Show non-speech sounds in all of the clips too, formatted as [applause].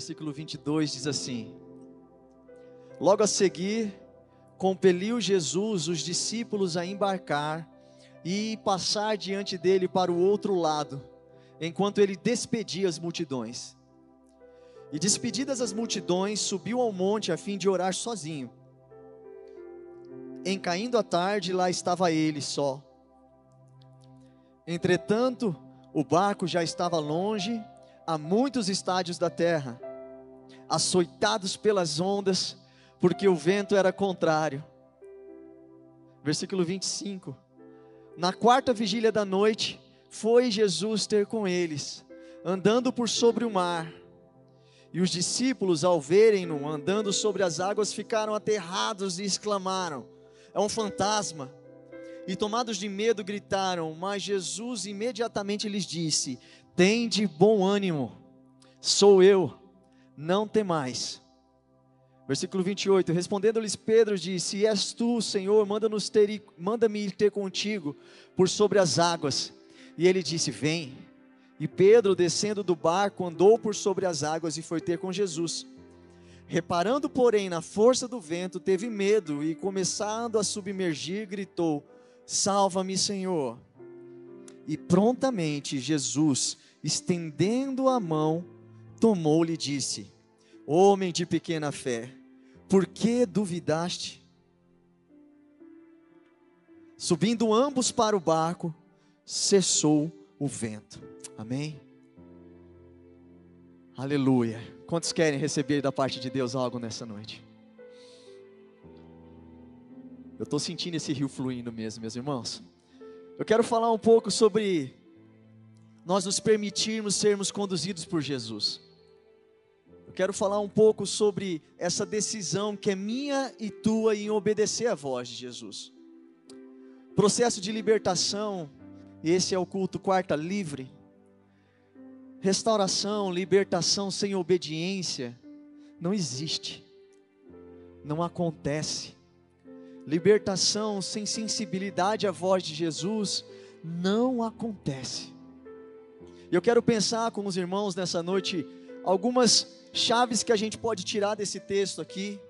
Versículo 22 diz assim: Logo a seguir, compeliu Jesus os discípulos a embarcar e passar diante dele para o outro lado, enquanto ele despedia as multidões. E despedidas as multidões, subiu ao monte a fim de orar sozinho. Em caindo a tarde, lá estava ele só. Entretanto, o barco já estava longe, a muitos estádios da terra, açoitados pelas ondas, porque o vento era contrário. Versículo 25. Na quarta vigília da noite, foi Jesus ter com eles, andando por sobre o mar. E os discípulos, ao verem-no andando sobre as águas, ficaram aterrados e exclamaram: É um fantasma. E tomados de medo, gritaram, mas Jesus imediatamente lhes disse: Tende bom ânimo, sou eu, não temais. Versículo 28, respondendo-lhes Pedro disse, és tu, Senhor, manda-nos ter, manda-me ir ter contigo por sobre as águas. E ele disse, vem. E Pedro, descendo do barco, andou por sobre as águas e foi ter com Jesus. Reparando, porém, na força do vento, teve medo e, começando a submergir, gritou: Salva-me, Senhor. E prontamente Jesus, estendendo a mão, tomou-lhe e disse: Homem de pequena fé, por que duvidaste? Subindo ambos para o barco, cessou o vento. Amém? Aleluia. Quantos querem receber da parte de Deus algo nessa noite? Eu estou sentindo esse rio fluindo mesmo, meus irmãos. Eu quero falar um pouco sobre nós nos permitirmos sermos conduzidos por Jesus. Eu quero falar um pouco sobre essa decisão que é minha e tua em obedecer à voz de Jesus. Processo de libertação, e esse é o culto quarta livre. Restauração, libertação sem obediência não existe. Não acontece. Libertação sem sensibilidade à voz de Jesus não acontece. Eu quero pensar com os irmãos nessa noite algumas chaves que a gente pode tirar desse texto aqui,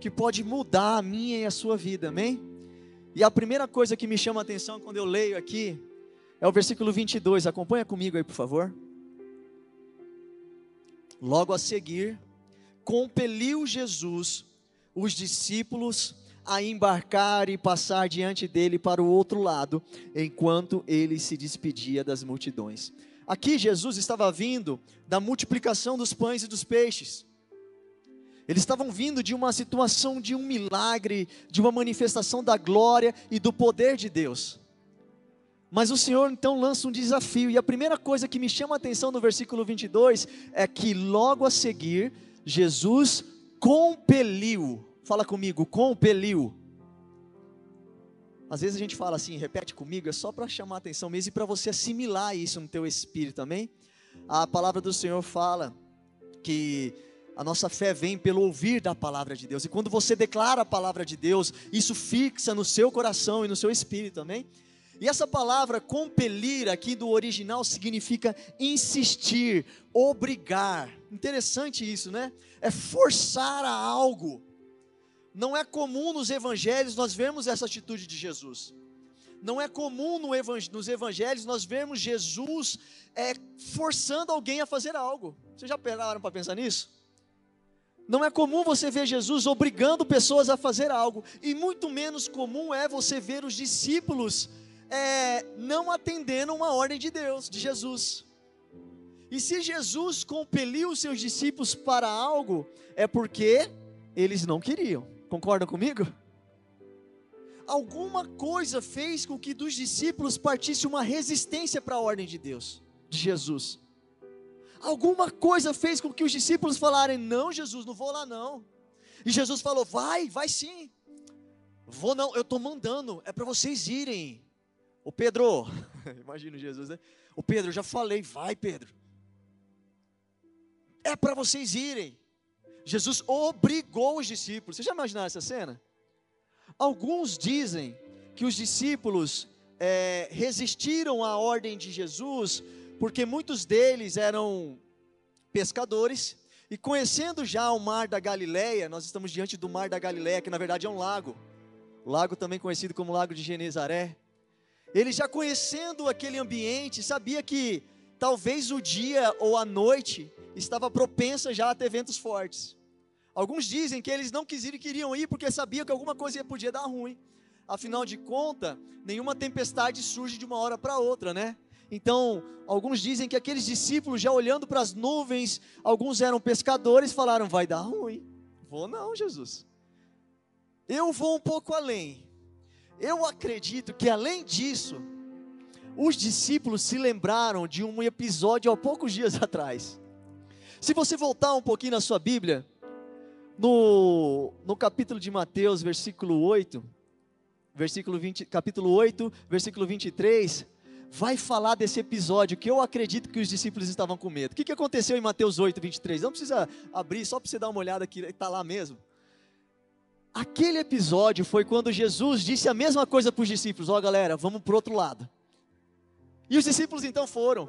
que pode mudar a minha e a sua vida, amém? E a primeira coisa que me chama a atenção quando eu leio aqui é o versículo 22. Acompanha comigo aí, por favor. Logo a seguir, compeliu Jesus os discípulos a embarcar e passar diante dele para o outro lado, enquanto ele se despedia das multidões. Aqui Jesus estava vindo da multiplicação dos pães e dos peixes. Eles estavam vindo de uma situação de um milagre, de uma manifestação da glória e do poder de Deus. Mas o Senhor então lança um desafio, e a primeira coisa que me chama a atenção no versículo 22 é que logo a seguir, Jesus compeliu Fala comigo, compeliu. Às vezes a gente fala assim, repete comigo, é só para chamar a atenção mesmo e para você assimilar isso no teu espírito também. A palavra do Senhor fala que a nossa fé vem pelo ouvir da palavra de Deus. E quando você declara a palavra de Deus, isso fixa no seu coração e no seu espírito também. E essa palavra compelir aqui do original significa insistir, obrigar. Interessante isso, né? É forçar a algo. Não é comum nos evangelhos nós vermos essa atitude de Jesus. Não é comum no nos evangelhos nós vermos Jesus é, forçando alguém a fazer algo. Vocês já pararam para pensar nisso? Não é comum você ver Jesus obrigando pessoas a fazer algo, e muito menos comum é você ver os discípulos é, não atendendo uma ordem de Deus, de Jesus. E se Jesus compeliu os seus discípulos para algo, é porque eles não queriam. Concorda comigo? Alguma coisa fez com que dos discípulos partisse uma resistência para a ordem de Deus, de Jesus. Alguma coisa fez com que os discípulos falarem: Não, Jesus, não vou lá não. E Jesus falou: Vai, vai sim. Vou não, eu estou mandando, é para vocês irem. [laughs] O Pedro, imagina Jesus, né? O Pedro, já falei, vai Pedro. É para vocês irem. Jesus obrigou os discípulos. Você já imaginaram essa cena? Alguns dizem que os discípulos é, resistiram à ordem de Jesus porque muitos deles eram pescadores e conhecendo já o mar da Galileia, nós estamos diante do mar da Galileia, que na verdade é um lago, lago também conhecido como Lago de Genezaré. Ele já conhecendo aquele ambiente, sabia que talvez o dia ou a noite estava propensa já a ter ventos fortes. Alguns dizem que eles não queriam ir porque sabiam que alguma coisa podia dar ruim. Afinal de contas, nenhuma tempestade surge de uma hora para outra, né? Então, alguns dizem que aqueles discípulos, já olhando para as nuvens, alguns eram pescadores, falaram: vai dar ruim. Vou não, Jesus. Eu vou um pouco além. Eu acredito que além disso, os discípulos se lembraram de um episódio há poucos dias [laughs] atrás. Se você voltar um pouquinho na sua Bíblia, no, no capítulo de Mateus, versículo 8, versículo 20, capítulo 8, versículo 23, vai falar desse episódio que eu acredito que os discípulos estavam com medo. O que, que aconteceu em Mateus 8, 23? Não precisa abrir, só para você dar uma olhada aqui, está lá mesmo. Aquele episódio foi quando Jesus disse a mesma coisa para os discípulos: Ó oh, galera, vamos para o outro lado. E os discípulos então foram,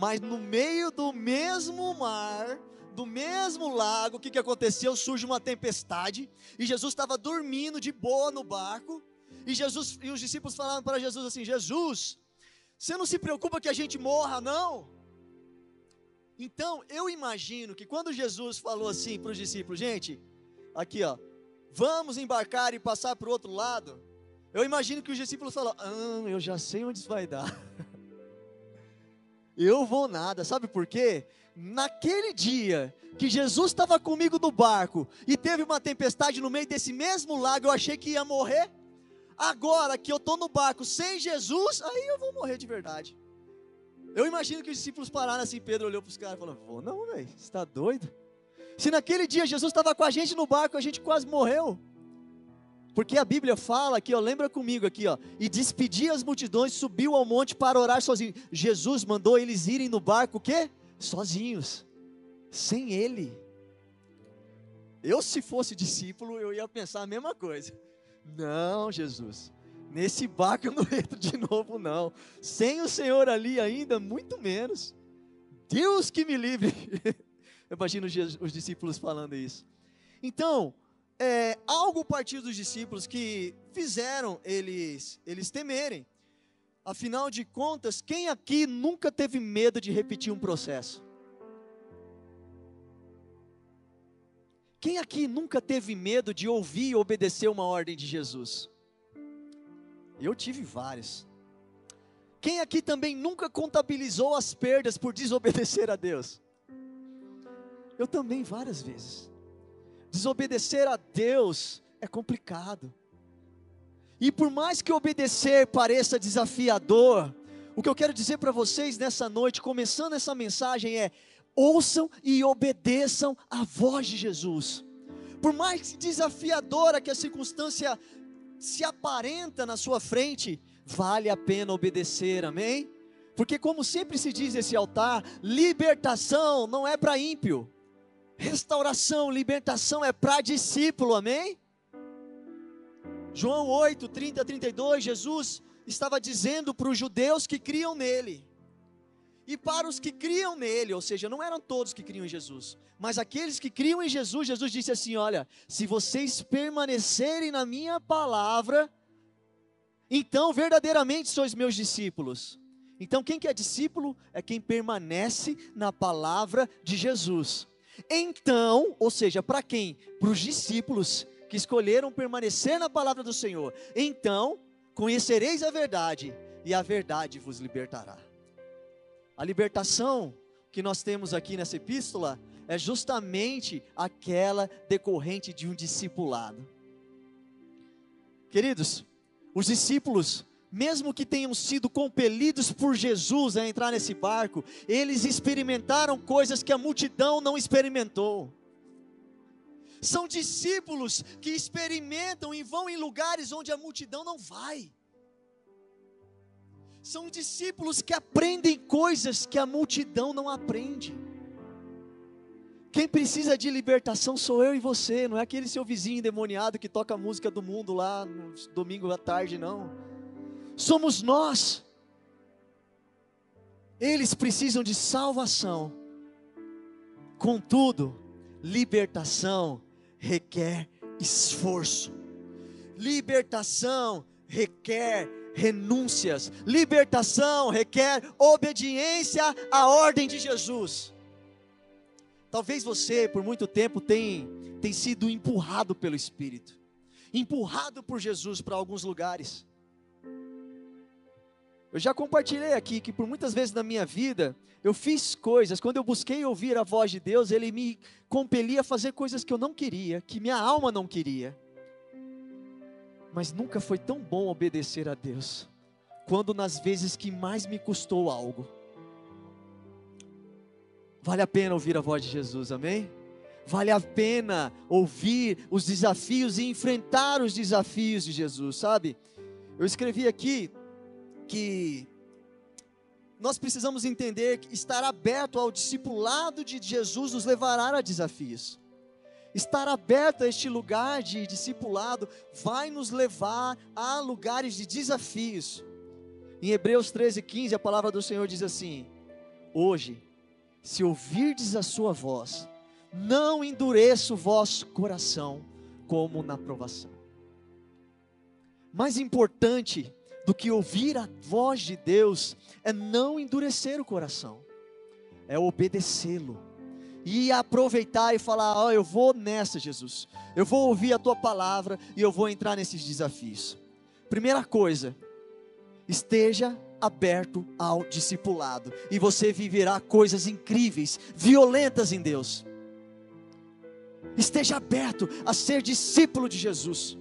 mas no meio do mesmo mar, do mesmo lago, o que, que aconteceu? Surge uma tempestade, e Jesus estava dormindo de boa no barco, e Jesus e os discípulos falaram para Jesus assim: Jesus, você não se preocupa que a gente morra, não? Então, eu imagino que quando Jesus falou assim para os discípulos, gente, aqui ó, vamos embarcar e passar para o outro lado, eu imagino que os discípulos falaram, ah, eu já sei onde isso vai dar. [laughs] eu vou nada, sabe por quê? Naquele dia que Jesus estava comigo no barco e teve uma tempestade no meio desse mesmo lago, eu achei que ia morrer. Agora que eu estou no barco sem Jesus, aí eu vou morrer de verdade. Eu imagino que os discípulos pararam assim, Pedro olhou para os caras e falou: Vou não, velho, você está doido? Se naquele dia Jesus estava com a gente no barco, a gente quase morreu. Porque a Bíblia fala aqui, ó, lembra comigo aqui, ó, e despedia as multidões, subiu ao monte para orar sozinho. Jesus mandou eles irem no barco, o quê? Sozinhos, sem ele. Eu, se fosse discípulo, eu ia pensar a mesma coisa. Não, Jesus, nesse barco eu não [laughs] entro de novo, não. Sem o Senhor ali ainda, muito menos. Deus que me livre. [laughs] Eu imagino os discípulos falando isso. Então, é, algo partiu dos discípulos que fizeram eles, eles temerem. Afinal de contas, quem aqui nunca teve medo de repetir um processo? Quem aqui nunca teve medo de ouvir e obedecer uma ordem de Jesus? Eu tive vários. Quem aqui também nunca contabilizou as perdas por desobedecer a Deus? Eu também várias vezes. Desobedecer a Deus é complicado. E por mais que obedecer pareça desafiador, o que eu quero dizer para vocês nessa noite, começando essa mensagem, é: ouçam e obedeçam a voz de Jesus. Por mais desafiadora que a circunstância se aparenta na sua frente, vale a pena obedecer, amém? Porque, como sempre se diz nesse altar, libertação não é para ímpio, restauração, libertação é para discípulo, amém? João 8, 30, 32, Jesus estava dizendo para os judeus que criam nele, e para os que criam nele, ou seja, não eram todos que criam em Jesus, mas aqueles que criam em Jesus, Jesus disse assim: Olha, se vocês permanecerem na minha palavra, então verdadeiramente sois meus discípulos. Então, quem que é discípulo é quem permanece na palavra de Jesus. Então, ou seja, para quem? Para os discípulos que escolheram permanecer na palavra do Senhor. Então, conhecereis a verdade, e a verdade vos libertará. A libertação que nós temos aqui nessa epístola é justamente aquela decorrente de um discipulado. Queridos, os discípulos mesmo que tenham sido compelidos por Jesus a entrar nesse barco, eles experimentaram coisas que a multidão não experimentou. São discípulos que experimentam e vão em lugares onde a multidão não vai. São discípulos que aprendem coisas que a multidão não aprende. Quem precisa de libertação sou eu e você, não é aquele seu vizinho endemoniado que toca a música do mundo lá no domingo à tarde, não. Somos nós. Eles precisam de salvação. Contudo, libertação requer esforço. Libertação requer renúncias. Libertação requer obediência à ordem de Jesus. Talvez você, por muito tempo, tenha, tenha sido empurrado pelo Espírito, empurrado por Jesus para alguns lugares. Eu já compartilhei aqui que por muitas vezes na minha vida, eu fiz coisas, quando eu busquei ouvir a voz de Deus, Ele me compelia a fazer coisas que eu não queria, que minha alma não queria. Mas nunca foi tão bom obedecer a Deus, quando nas vezes que mais me custou algo. Vale a pena ouvir a voz de Jesus, amém? Vale a pena ouvir os desafios e enfrentar os desafios de Jesus, sabe? Eu escrevi aqui que nós precisamos entender que estar aberto ao discipulado de Jesus nos levará a desafios. Estar aberto a este lugar de discipulado vai nos levar a lugares de desafios. Em Hebreus 13, 15, a palavra do Senhor diz assim: Hoje, se ouvirdes a sua voz, não endureça o vosso coração como na provação. Mais importante do que ouvir a voz de Deus é não endurecer o coração, é obedecê-lo e aproveitar e falar: Ó, oh, eu vou nessa, Jesus, eu vou ouvir a tua palavra e eu vou entrar nesses desafios. Primeira coisa, esteja aberto ao discipulado e você viverá coisas incríveis, violentas em Deus. Esteja aberto a ser discípulo de Jesus.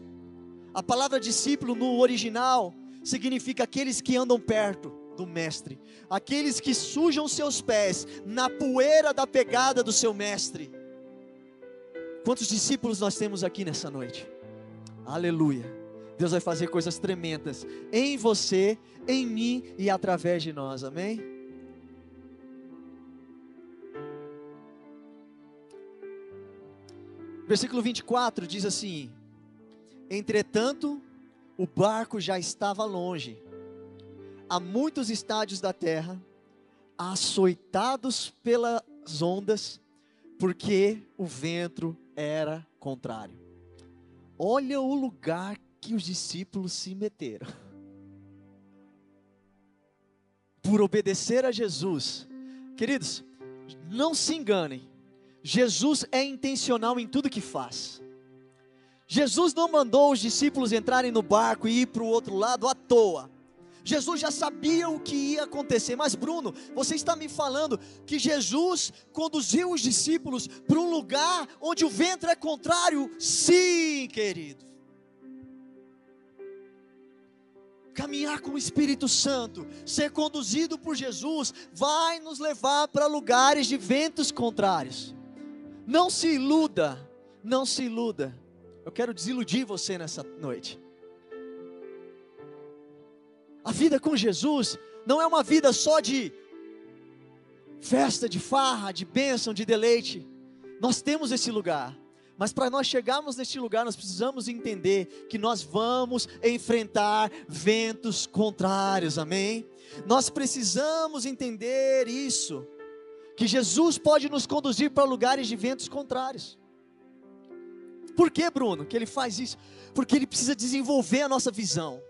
A palavra discípulo no original significa aqueles que andam perto do mestre, aqueles que sujam seus pés na poeira da pegada do seu mestre. Quantos discípulos nós temos aqui nessa noite? Aleluia. Deus vai fazer coisas tremendas em você, em mim e através de nós. Amém? Versículo 24 diz assim: Entretanto, o barco já estava longe, a muitos estádios da terra, açoitados pelas ondas, porque o vento era contrário. Olha o lugar que os discípulos se meteram. Por obedecer a Jesus. Queridos, não se enganem. Jesus é intencional em tudo que faz. Jesus não mandou os discípulos entrarem no barco e ir para o outro lado à toa. Jesus já sabia o que ia acontecer, mas Bruno, você está me falando que Jesus conduziu os discípulos para um lugar onde o vento é contrário? Sim, querido. Caminhar com o Espírito Santo, ser conduzido por Jesus, vai nos levar para lugares de ventos contrários. Não se iluda, não se iluda. Eu quero desiludir você nessa noite. A vida com Jesus não é uma vida só de festa, de farra, de bênção, de deleite. Nós temos esse lugar. Mas para nós chegarmos neste lugar, nós precisamos entender que nós vamos enfrentar ventos contrários, amém? Nós precisamos entender isso, que Jesus pode nos conduzir para lugares de ventos contrários. Por que, Bruno, que ele faz isso? Porque ele precisa desenvolver a nossa visão.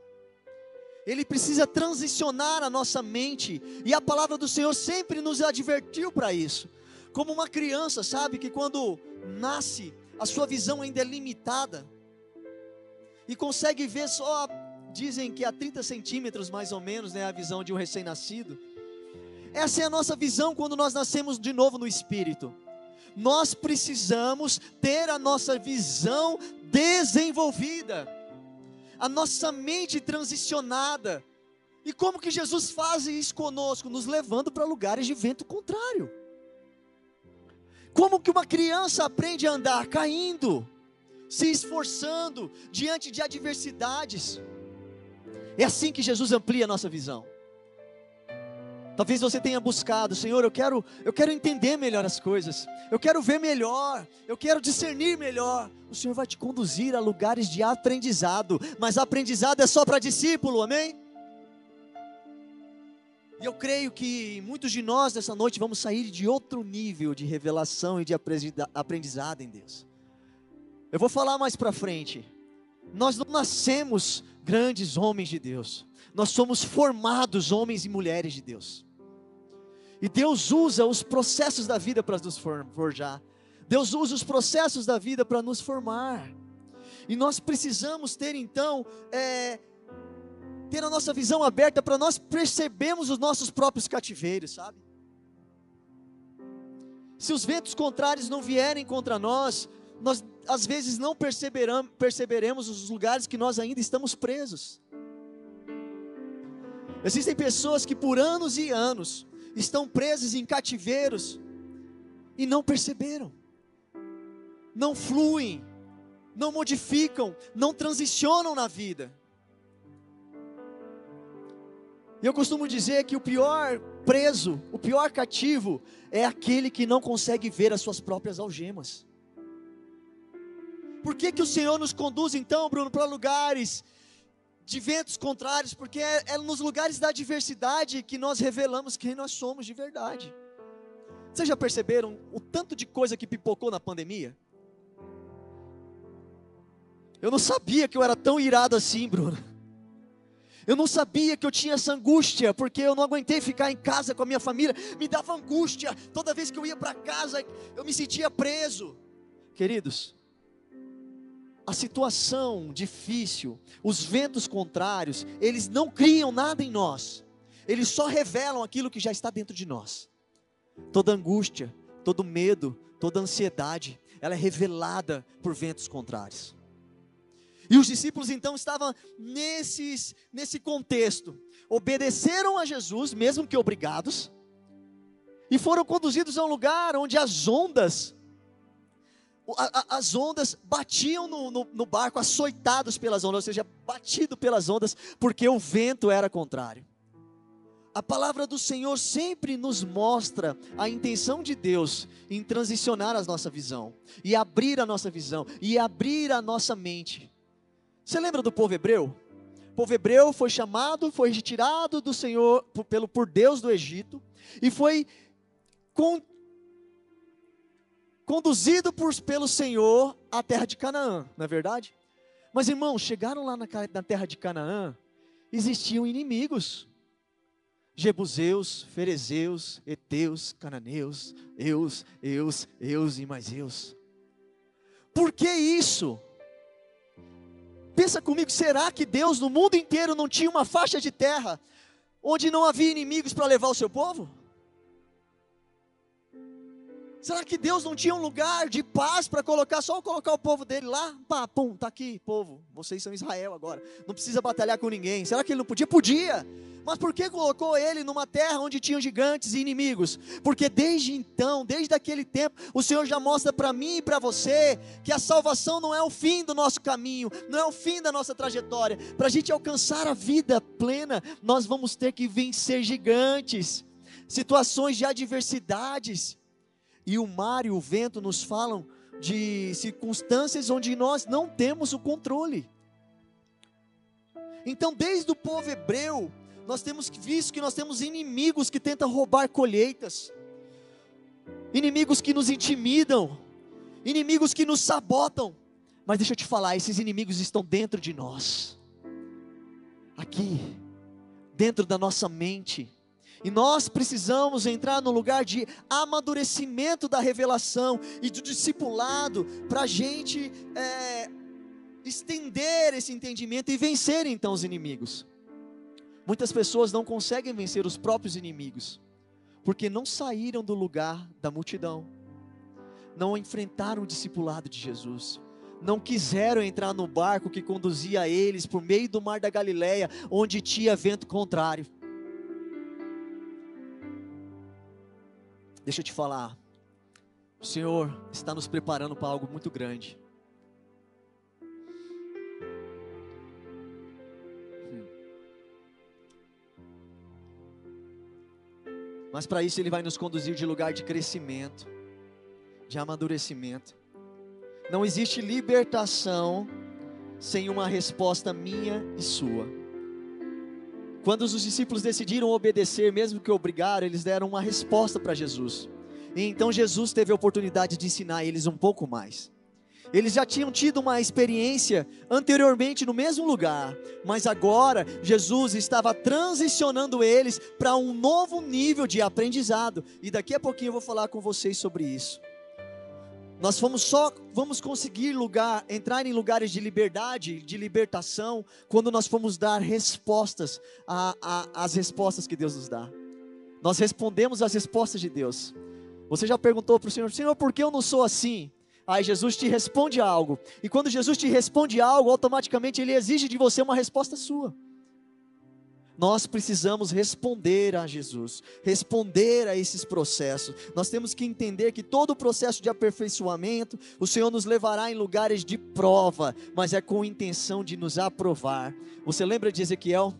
Ele precisa transicionar a nossa mente, e a palavra do Senhor sempre nos advertiu para isso. Como uma criança, sabe, que quando nasce, a sua visão ainda é limitada, e consegue ver só, dizem que a 30 centímetros mais ou menos, né, a visão de um recém-nascido. Essa é a nossa visão quando nós nascemos de novo no Espírito nós precisamos ter a nossa visão desenvolvida, a nossa mente transicionada, E como que Jesus faz isso conosco? Nos levando para lugares de vento contrário. Como que uma criança aprende a andar? Caindo, se esforçando diante de adversidades. É assim que Jesus amplia a nossa visão. Talvez você tenha buscado, Senhor, eu quero, eu quero entender melhor as coisas. Eu quero ver melhor, eu quero discernir melhor. O Senhor vai te conduzir a lugares de aprendizado, mas aprendizado é só para discípulo, amém? E eu creio que muitos de nós nessa noite vamos sair de outro nível de revelação e de aprendizado em Deus. Eu vou falar mais para frente. Nós não nascemos grandes homens de Deus. Nós somos formados homens e mulheres de Deus. E Deus usa os processos da vida para nos forjar. Deus usa os processos da vida para nos formar. E nós precisamos ter então é, ter a nossa visão aberta para nós percebermos os nossos próprios cativeiros, sabe? Se os ventos contrários não vierem contra nós, nós às vezes não perceberemos os lugares que nós ainda estamos presos. Existem pessoas que por anos e anos estão presas em cativeiros e não perceberam, não fluem, não modificam, não transicionam na vida. E eu costumo dizer que o pior preso, o pior cativo, é aquele que não consegue ver as suas próprias algemas. Por que, que o Senhor nos conduz então, Bruno, para lugares de ventos contrários? Porque é, é nos lugares da adversidade que nós revelamos quem nós somos de verdade. Vocês já perceberam o tanto de coisa que pipocou na pandemia? Eu não sabia que eu era tão irado assim, Bruno. Eu não sabia que eu tinha essa angústia, porque eu não aguentei ficar em casa com a minha família, me dava angústia. Toda vez que eu ia para casa, eu me sentia preso. Queridos, a situação difícil, os ventos contrários, eles não criam nada em nós, eles só revelam aquilo que já está dentro de nós. Toda angústia, todo medo, toda ansiedade, ela é revelada por ventos contrários. E os discípulos então estavam nesses, nesse contexto. Obedeceram a Jesus, mesmo que obrigados, e foram conduzidos a um lugar onde as ondas, as ondas batiam no, no, no barco, açoitados pelas ondas, ou seja, batido pelas ondas, porque o vento era contrário. A palavra do Senhor sempre nos mostra a intenção de Deus em transicionar a nossa visão, e abrir a nossa visão, e abrir a nossa mente. Você lembra do povo hebreu? O povo hebreu foi chamado, foi retirado do Senhor, pelo, por Deus do Egito, e foi con, conduzido por, pelo Senhor à terra de Canaã, não é verdade? Mas irmãos, chegaram lá na, na terra de Canaã, existiam inimigos. Jebuseus, Ferezeus, Eteus, Cananeus, Eus, Eus, Eus e mais Eus. Por que isso? Pensa comigo, será que Deus no mundo inteiro não tinha uma faixa de terra onde não havia inimigos para levar o seu povo? Será que Deus não tinha um lugar de paz para colocar, só colocar o povo dele lá? Pá, pum, tá aqui, povo, vocês são Israel agora, não precisa batalhar com ninguém. Será que ele não podia? Podia. Mas por que colocou ele numa terra onde tinham gigantes e inimigos? Porque desde então, desde aquele tempo, o Senhor já mostra para mim e para você que a salvação não é o fim do nosso caminho, não é o fim da nossa trajetória. Para a gente alcançar a vida plena, nós vamos ter que vencer gigantes, situações de adversidades. E o mar e o vento nos falam de circunstâncias onde nós não temos o controle. Então, desde o povo hebreu, nós temos visto que nós temos inimigos que tentam roubar colheitas, inimigos que nos intimidam, inimigos que nos sabotam. Mas deixa eu te falar, esses inimigos estão dentro de nós, aqui, dentro da nossa mente. E nós precisamos entrar no lugar de amadurecimento da revelação e do discipulado, para a gente é, estender esse entendimento e vencer então os inimigos. Muitas pessoas não conseguem vencer os próprios inimigos, porque não saíram do lugar da multidão, não enfrentaram o discipulado de Jesus, não quiseram entrar no barco que conduzia eles por meio do mar da Galileia, onde tinha vento contrário. Deixa eu te falar, o Senhor está nos preparando para algo muito grande. Hum. Mas para isso Ele vai nos conduzir de lugar de crescimento, de amadurecimento. Não existe libertação sem uma resposta minha e sua. Quando os discípulos decidiram obedecer, mesmo que obrigaram, eles deram uma resposta para Jesus. E então Jesus teve a oportunidade de ensinar eles um pouco mais. Eles já tinham tido uma experiência anteriormente no mesmo lugar, mas agora Jesus estava transicionando eles para um novo nível de aprendizado. E daqui a pouquinho eu vou falar com vocês sobre isso. Nós vamos só vamos conseguir lugar, entrar em lugares de liberdade, de libertação, quando nós formos dar respostas às respostas que Deus nos dá. Nós respondemos às respostas de Deus. Você já perguntou para o Senhor, Senhor, por que eu não sou assim? Aí Jesus te responde algo. E quando Jesus te responde algo, automaticamente ele exige de você uma resposta sua. Nós precisamos responder a Jesus, responder a esses processos. Nós temos que entender que todo o processo de aperfeiçoamento, o Senhor nos levará em lugares de prova, mas é com intenção de nos aprovar. Você lembra de Ezequiel?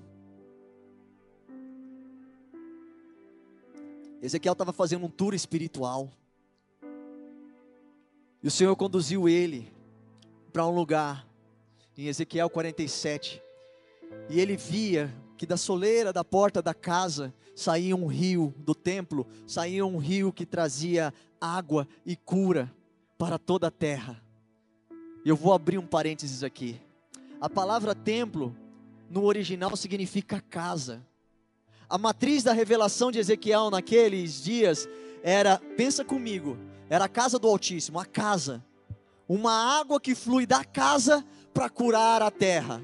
Ezequiel estava fazendo um tour espiritual. E o Senhor conduziu ele para um lugar, em Ezequiel 47. E ele via que da soleira da porta da casa saía um rio do templo, saía um rio que trazia água e cura para toda a terra. Eu vou abrir um parênteses aqui. A palavra templo no original significa casa. A matriz da revelação de Ezequiel naqueles dias era, pensa comigo, era a casa do Altíssimo, a casa. Uma água que flui da casa para curar a terra.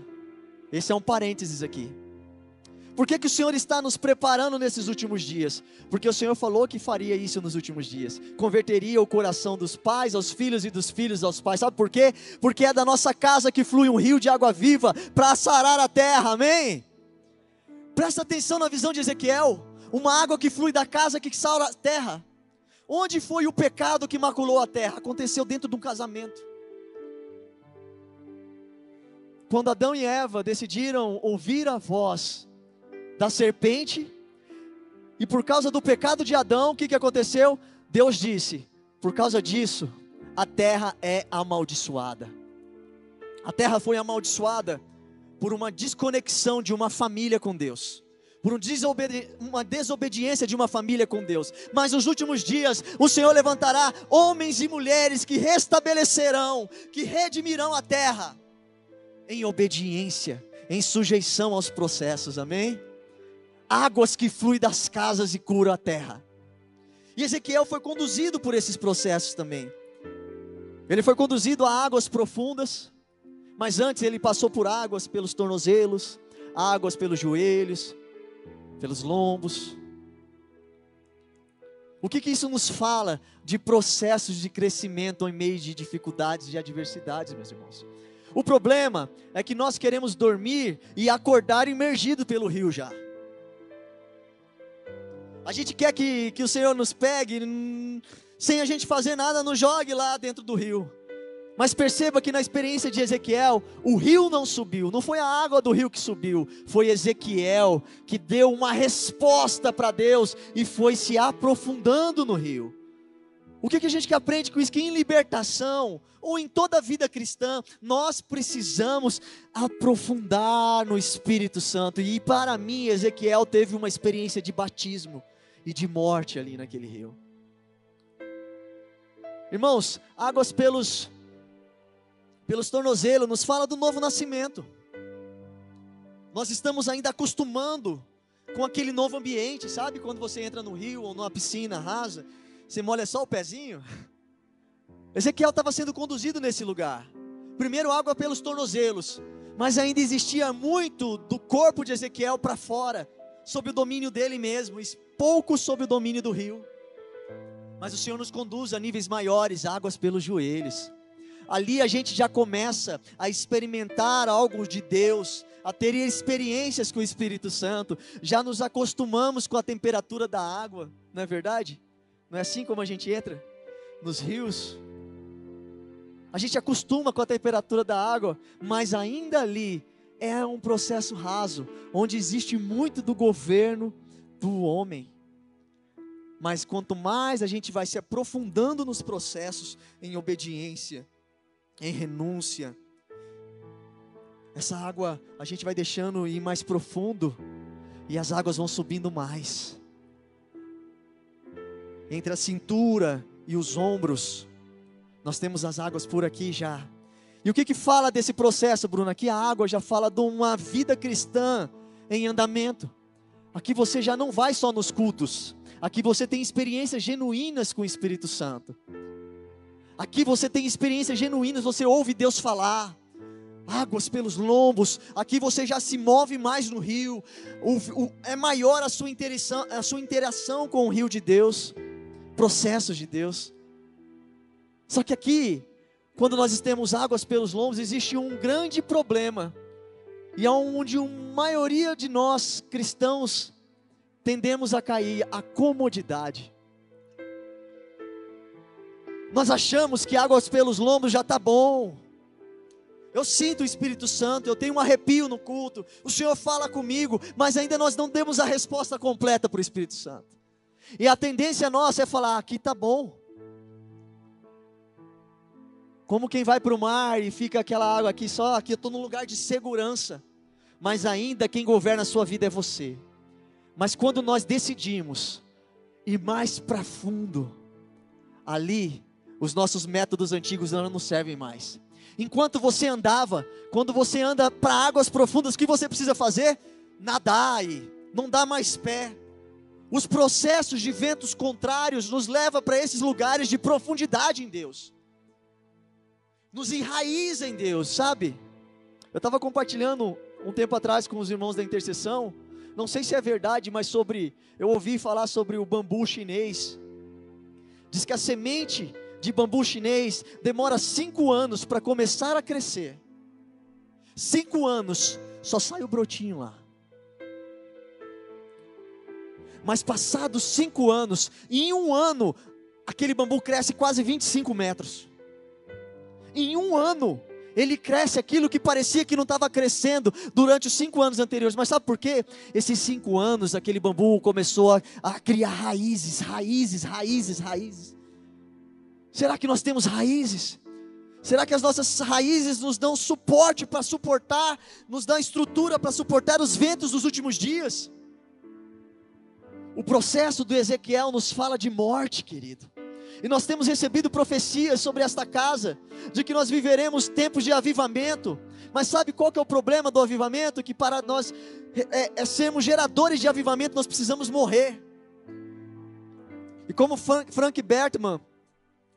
Esse é um parênteses aqui. Por que, que o Senhor está nos preparando nesses últimos dias? Porque o Senhor falou que faria isso nos últimos dias. Converteria o coração dos pais aos filhos e dos filhos aos pais. Sabe por quê? Porque é da nossa casa que flui um rio de água viva para sarar a terra. Amém? Presta atenção na visão de Ezequiel. Uma água que flui da casa que sara a terra. Onde foi o pecado que maculou a terra? Aconteceu dentro de um casamento. Quando Adão e Eva decidiram ouvir a voz da serpente, e por causa do pecado de Adão, o que, que aconteceu? Deus disse: por causa disso, a terra é amaldiçoada. A terra foi amaldiçoada por uma desconexão de uma família com Deus, por um desobedi uma desobediência de uma família com Deus. Mas nos últimos dias, o Senhor levantará homens e mulheres que restabelecerão, que redimirão a terra em obediência, em sujeição aos processos, amém? Águas que fluem das casas e curam a terra. E Ezequiel foi conduzido por esses processos também. Ele foi conduzido a águas profundas, mas antes ele passou por águas pelos tornozelos, águas pelos joelhos, pelos lombos. O que, que isso nos fala de processos de crescimento em meio de dificuldades e adversidades, meus irmãos? O problema é que nós queremos dormir e acordar imergido pelo rio já. A gente quer que, que o Senhor nos pegue, sem a gente fazer nada, nos jogue lá dentro do rio. Mas perceba que na experiência de Ezequiel, o rio não subiu, não foi a água do rio que subiu, foi Ezequiel que deu uma resposta para Deus e foi se aprofundando no rio. O que, que a gente que aprende com isso? Que em libertação, ou em toda a vida cristã, nós precisamos aprofundar no Espírito Santo. E para mim, Ezequiel teve uma experiência de batismo e de morte ali naquele rio. Irmãos, águas pelos pelos tornozelos nos fala do novo nascimento. Nós estamos ainda acostumando com aquele novo ambiente, sabe? Quando você entra no rio ou numa piscina rasa, você molha só o pezinho. [laughs] Ezequiel estava sendo conduzido nesse lugar. Primeiro água pelos tornozelos, mas ainda existia muito do corpo de Ezequiel para fora, sob o domínio dele mesmo, pouco sob o domínio do rio. Mas o Senhor nos conduz a níveis maiores, águas pelos joelhos, ali a gente já começa a experimentar algo de Deus, a ter experiências com o Espírito Santo, já nos acostumamos com a temperatura da água, não é verdade? Não é assim como a gente entra nos rios? A gente acostuma com a temperatura da água, mas ainda ali é um processo raso, onde existe muito do governo do homem. Mas quanto mais a gente vai se aprofundando nos processos em obediência, em renúncia, essa água a gente vai deixando ir mais profundo e as águas vão subindo mais. Entre a cintura e os ombros, nós temos as águas por aqui já. E o que que fala desse processo, Bruno? Aqui a água já fala de uma vida cristã em andamento. Aqui você já não vai só nos cultos. Aqui você tem experiências genuínas com o Espírito Santo. Aqui você tem experiências genuínas, você ouve Deus falar. Águas pelos lombos, aqui você já se move mais no rio, o, o, é maior a sua, interação, a sua interação com o rio de Deus, processos de Deus. Só que aqui, quando nós temos águas pelos lombos, existe um grande problema, e é onde a maioria de nós cristãos tendemos a cair a comodidade. Nós achamos que águas pelos lombos já está bom. Eu sinto o Espírito Santo, eu tenho um arrepio no culto. O Senhor fala comigo, mas ainda nós não temos a resposta completa para o Espírito Santo. E a tendência nossa é falar: aqui está bom. Como quem vai para o mar e fica aquela água aqui só, aqui eu estou num lugar de segurança. Mas ainda quem governa a sua vida é você. Mas quando nós decidimos ir mais para fundo, ali os nossos métodos antigos não servem mais. Enquanto você andava, quando você anda para águas profundas, o que você precisa fazer? Nadar aí, não dá mais pé. Os processos de ventos contrários nos levam para esses lugares de profundidade em Deus. Nos enraiza em Deus, sabe? Eu estava compartilhando um tempo atrás com os irmãos da intercessão não sei se é verdade, mas sobre, eu ouvi falar sobre o bambu chinês. Diz que a semente de bambu chinês demora cinco anos para começar a crescer. Cinco anos, só sai o brotinho lá. Mas passados cinco anos, em um ano, aquele bambu cresce quase 25 metros. Em um ano, ele cresce aquilo que parecia que não estava crescendo durante os cinco anos anteriores. Mas sabe por quê? Esses cinco anos, aquele bambu começou a, a criar raízes, raízes, raízes, raízes. Será que nós temos raízes? Será que as nossas raízes nos dão suporte para suportar, nos dão estrutura para suportar os ventos dos últimos dias? O processo do Ezequiel nos fala de morte, querido. E nós temos recebido profecias sobre esta casa, de que nós viveremos tempos de avivamento. Mas sabe qual que é o problema do avivamento? Que para nós é, é sermos geradores de avivamento, nós precisamos morrer. E como Frank Bertman,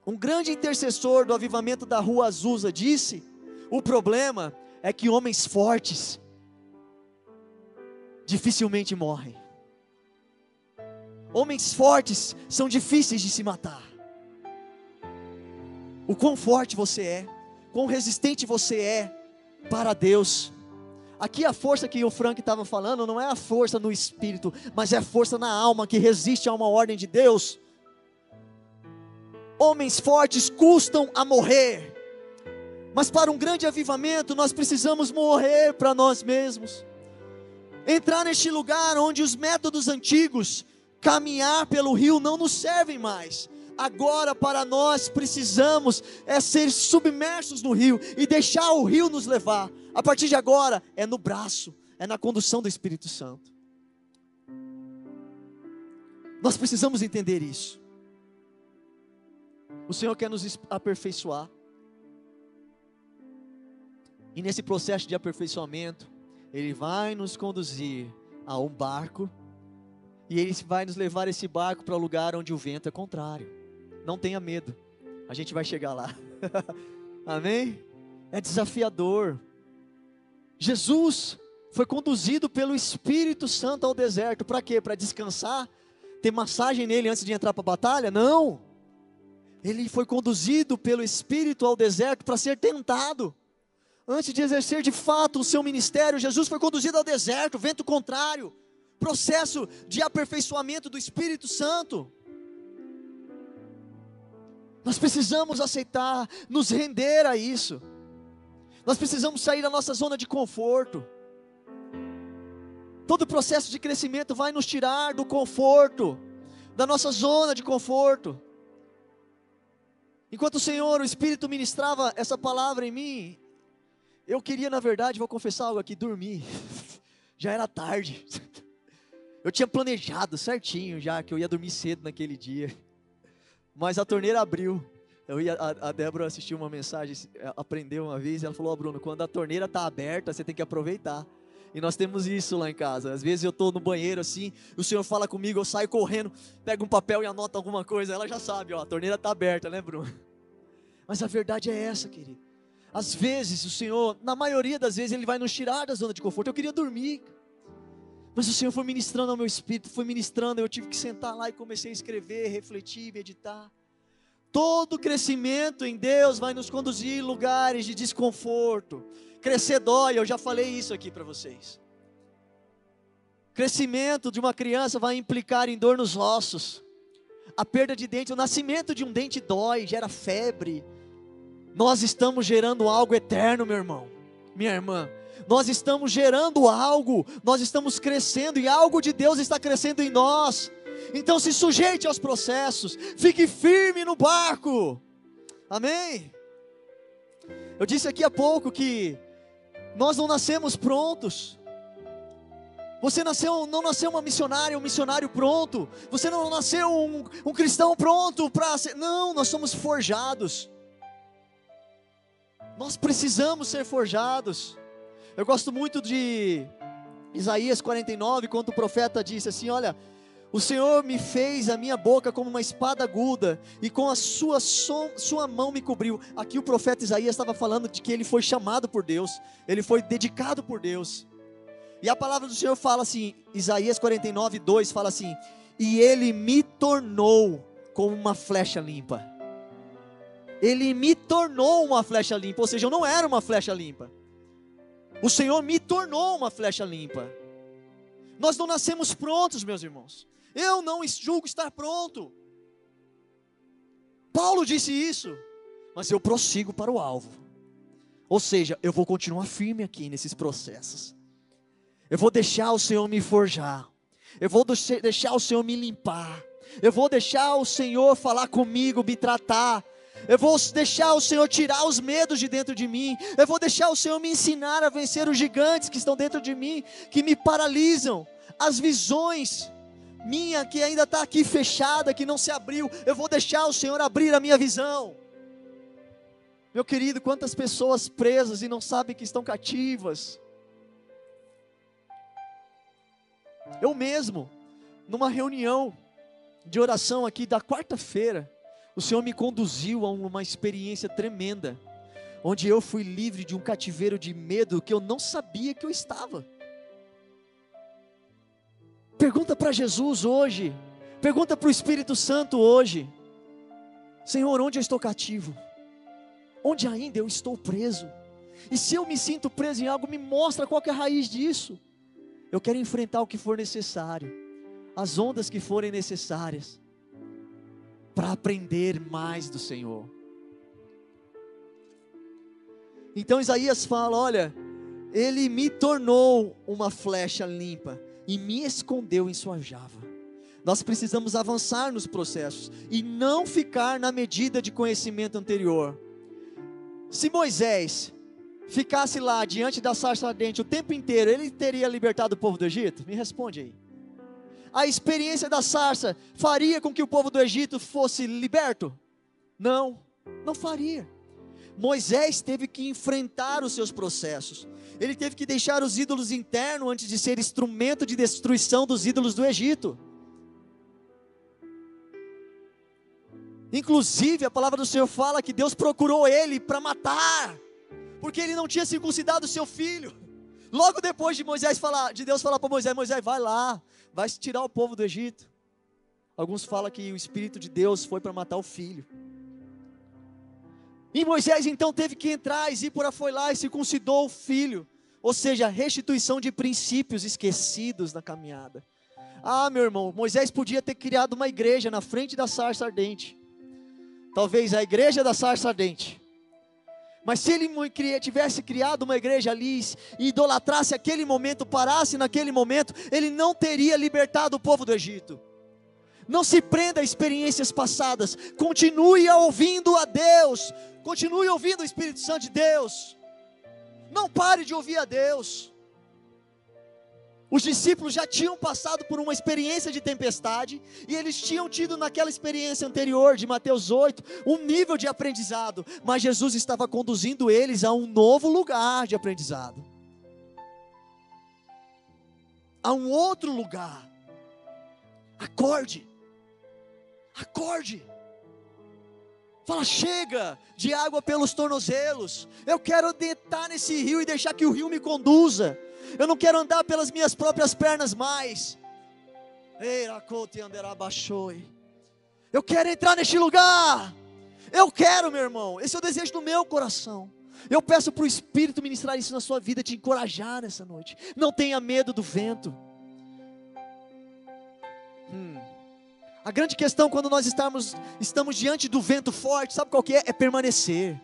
um grande intercessor do avivamento da Rua Azusa, disse: o problema é que homens fortes dificilmente morrem. Homens fortes são difíceis de se matar o quão forte você é, quão resistente você é para Deus. Aqui a força que o Frank estava falando não é a força no espírito, mas é a força na alma que resiste a uma ordem de Deus. Homens fortes custam a morrer, mas para um grande avivamento nós precisamos morrer para nós mesmos. Entrar neste lugar onde os métodos antigos, caminhar pelo rio, não nos servem mais agora para nós precisamos é ser submersos no rio e deixar o rio nos levar. A partir de agora é no braço, é na condução do Espírito Santo. Nós precisamos entender isso. O Senhor quer nos aperfeiçoar. E nesse processo de aperfeiçoamento, Ele vai nos conduzir a um barco, e Ele vai nos levar esse barco para o lugar onde o vento é contrário. Não tenha medo, a gente vai chegar lá. [laughs] Amém? É desafiador. Jesus foi conduzido pelo Espírito Santo ao deserto, para quê? Para descansar? Ter massagem nele antes de entrar para a batalha? Não. Ele foi conduzido pelo Espírito ao deserto para ser tentado. Antes de exercer de fato o seu ministério, Jesus foi conduzido ao deserto, vento contrário, processo de aperfeiçoamento do Espírito Santo. Nós precisamos aceitar, nos render a isso. Nós precisamos sair da nossa zona de conforto. Todo processo de crescimento vai nos tirar do conforto, da nossa zona de conforto. Enquanto o Senhor, o Espírito ministrava essa palavra em mim, eu queria, na verdade, vou confessar algo aqui, dormir. [laughs] Já era tarde. [laughs] Eu tinha planejado certinho já que eu ia dormir cedo naquele dia. Mas a torneira abriu. Eu ia, a, a Débora assistiu uma mensagem, é, aprendeu uma vez, e ela falou: oh, Bruno, quando a torneira está aberta, você tem que aproveitar. E nós temos isso lá em casa. Às vezes eu estou no banheiro assim, o Senhor fala comigo, eu saio correndo, pego um papel e anoto alguma coisa. Ela já sabe, ó, a torneira está aberta, né, Bruno? [laughs] Mas a verdade é essa, querido. Às vezes o Senhor, na maioria das vezes, Ele vai nos tirar da zona de conforto. Eu queria dormir. Mas o Senhor foi ministrando ao meu espírito, foi ministrando, eu tive que sentar lá e comecei a escrever, refletir, meditar. Todo crescimento em Deus vai nos conduzir lugares de desconforto. Crescer dói, eu já falei isso aqui para vocês. Crescimento de uma criança vai implicar em dor nos ossos. A perda de dente, o nascimento de um dente dói, gera febre. Nós estamos gerando algo eterno, meu irmão, minha irmã. Nós estamos gerando algo, nós estamos crescendo e algo de Deus está crescendo em nós. Então se sujeite aos processos, fique firme no barco. Amém. Eu disse aqui há pouco que nós não nascemos prontos. Você nasceu, não nasceu uma missionária, um missionário pronto. Você não nasceu um, um cristão pronto para ser. Não, nós somos forjados. Nós precisamos ser forjados. Eu gosto muito de Isaías 49, quando o profeta disse assim: Olha, o Senhor me fez a minha boca como uma espada aguda, e com a sua, sua mão me cobriu. Aqui o profeta Isaías estava falando de que ele foi chamado por Deus, ele foi dedicado por Deus. E a palavra do Senhor fala assim, Isaías 49, 2 fala assim: E ele me tornou como uma flecha limpa. Ele me tornou uma flecha limpa, ou seja, eu não era uma flecha limpa. O Senhor me tornou uma flecha limpa. Nós não nascemos prontos, meus irmãos. Eu não julgo estar pronto. Paulo disse isso, mas eu prossigo para o alvo. Ou seja, eu vou continuar firme aqui nesses processos. Eu vou deixar o Senhor me forjar. Eu vou deixar o Senhor me limpar. Eu vou deixar o Senhor falar comigo, me tratar. Eu vou deixar o Senhor tirar os medos de dentro de mim. Eu vou deixar o Senhor me ensinar a vencer os gigantes que estão dentro de mim, que me paralisam, as visões minha que ainda está aqui fechada, que não se abriu, eu vou deixar o Senhor abrir a minha visão. Meu querido, quantas pessoas presas e não sabem que estão cativas. Eu mesmo, numa reunião de oração aqui da quarta-feira, o Senhor me conduziu a uma experiência tremenda, onde eu fui livre de um cativeiro de medo que eu não sabia que eu estava. Pergunta para Jesus hoje, pergunta para o Espírito Santo hoje: Senhor, onde eu estou cativo? Onde ainda eu estou preso? E se eu me sinto preso em algo, me mostra qual é a raiz disso. Eu quero enfrentar o que for necessário, as ondas que forem necessárias, para aprender mais do Senhor. Então Isaías fala: olha, ele me tornou uma flecha limpa e me escondeu em sua java. Nós precisamos avançar nos processos e não ficar na medida de conhecimento anterior. Se Moisés ficasse lá diante da sarça ardente o tempo inteiro, ele teria libertado o povo do Egito? Me responde aí. A experiência da sarça faria com que o povo do Egito fosse liberto? Não, não faria. Moisés teve que enfrentar os seus processos. Ele teve que deixar os ídolos internos antes de ser instrumento de destruição dos ídolos do Egito. Inclusive, a palavra do Senhor fala que Deus procurou ele para matar, porque ele não tinha circuncidado o seu filho. Logo depois de Moisés falar, de Deus falar para Moisés, Moisés, vai lá, vai tirar o povo do Egito. Alguns falam que o Espírito de Deus foi para matar o filho. E Moisés então teve que entrar, e Zípora foi lá e circuncidou o filho. Ou seja, restituição de princípios esquecidos na caminhada. Ah, meu irmão, Moisés podia ter criado uma igreja na frente da sarça ardente. Talvez a igreja da sarça ardente. Mas se ele tivesse criado uma igreja ali e idolatrasse aquele momento, parasse naquele momento, ele não teria libertado o povo do Egito. Não se prenda a experiências passadas, continue ouvindo a Deus, continue ouvindo o Espírito Santo de Deus. Não pare de ouvir a Deus. Os discípulos já tinham passado por uma experiência de tempestade, e eles tinham tido naquela experiência anterior, de Mateus 8, um nível de aprendizado, mas Jesus estava conduzindo eles a um novo lugar de aprendizado, a um outro lugar. Acorde, acorde. Fala, chega de água pelos tornozelos. Eu quero deitar nesse rio e deixar que o rio me conduza. Eu não quero andar pelas minhas próprias pernas mais. Eu quero entrar neste lugar. Eu quero, meu irmão. Esse é o desejo do meu coração. Eu peço para o Espírito ministrar isso na sua vida, te encorajar nessa noite. Não tenha medo do vento. Hum. A grande questão quando nós estamos, estamos diante do vento forte, sabe qual que é? É permanecer.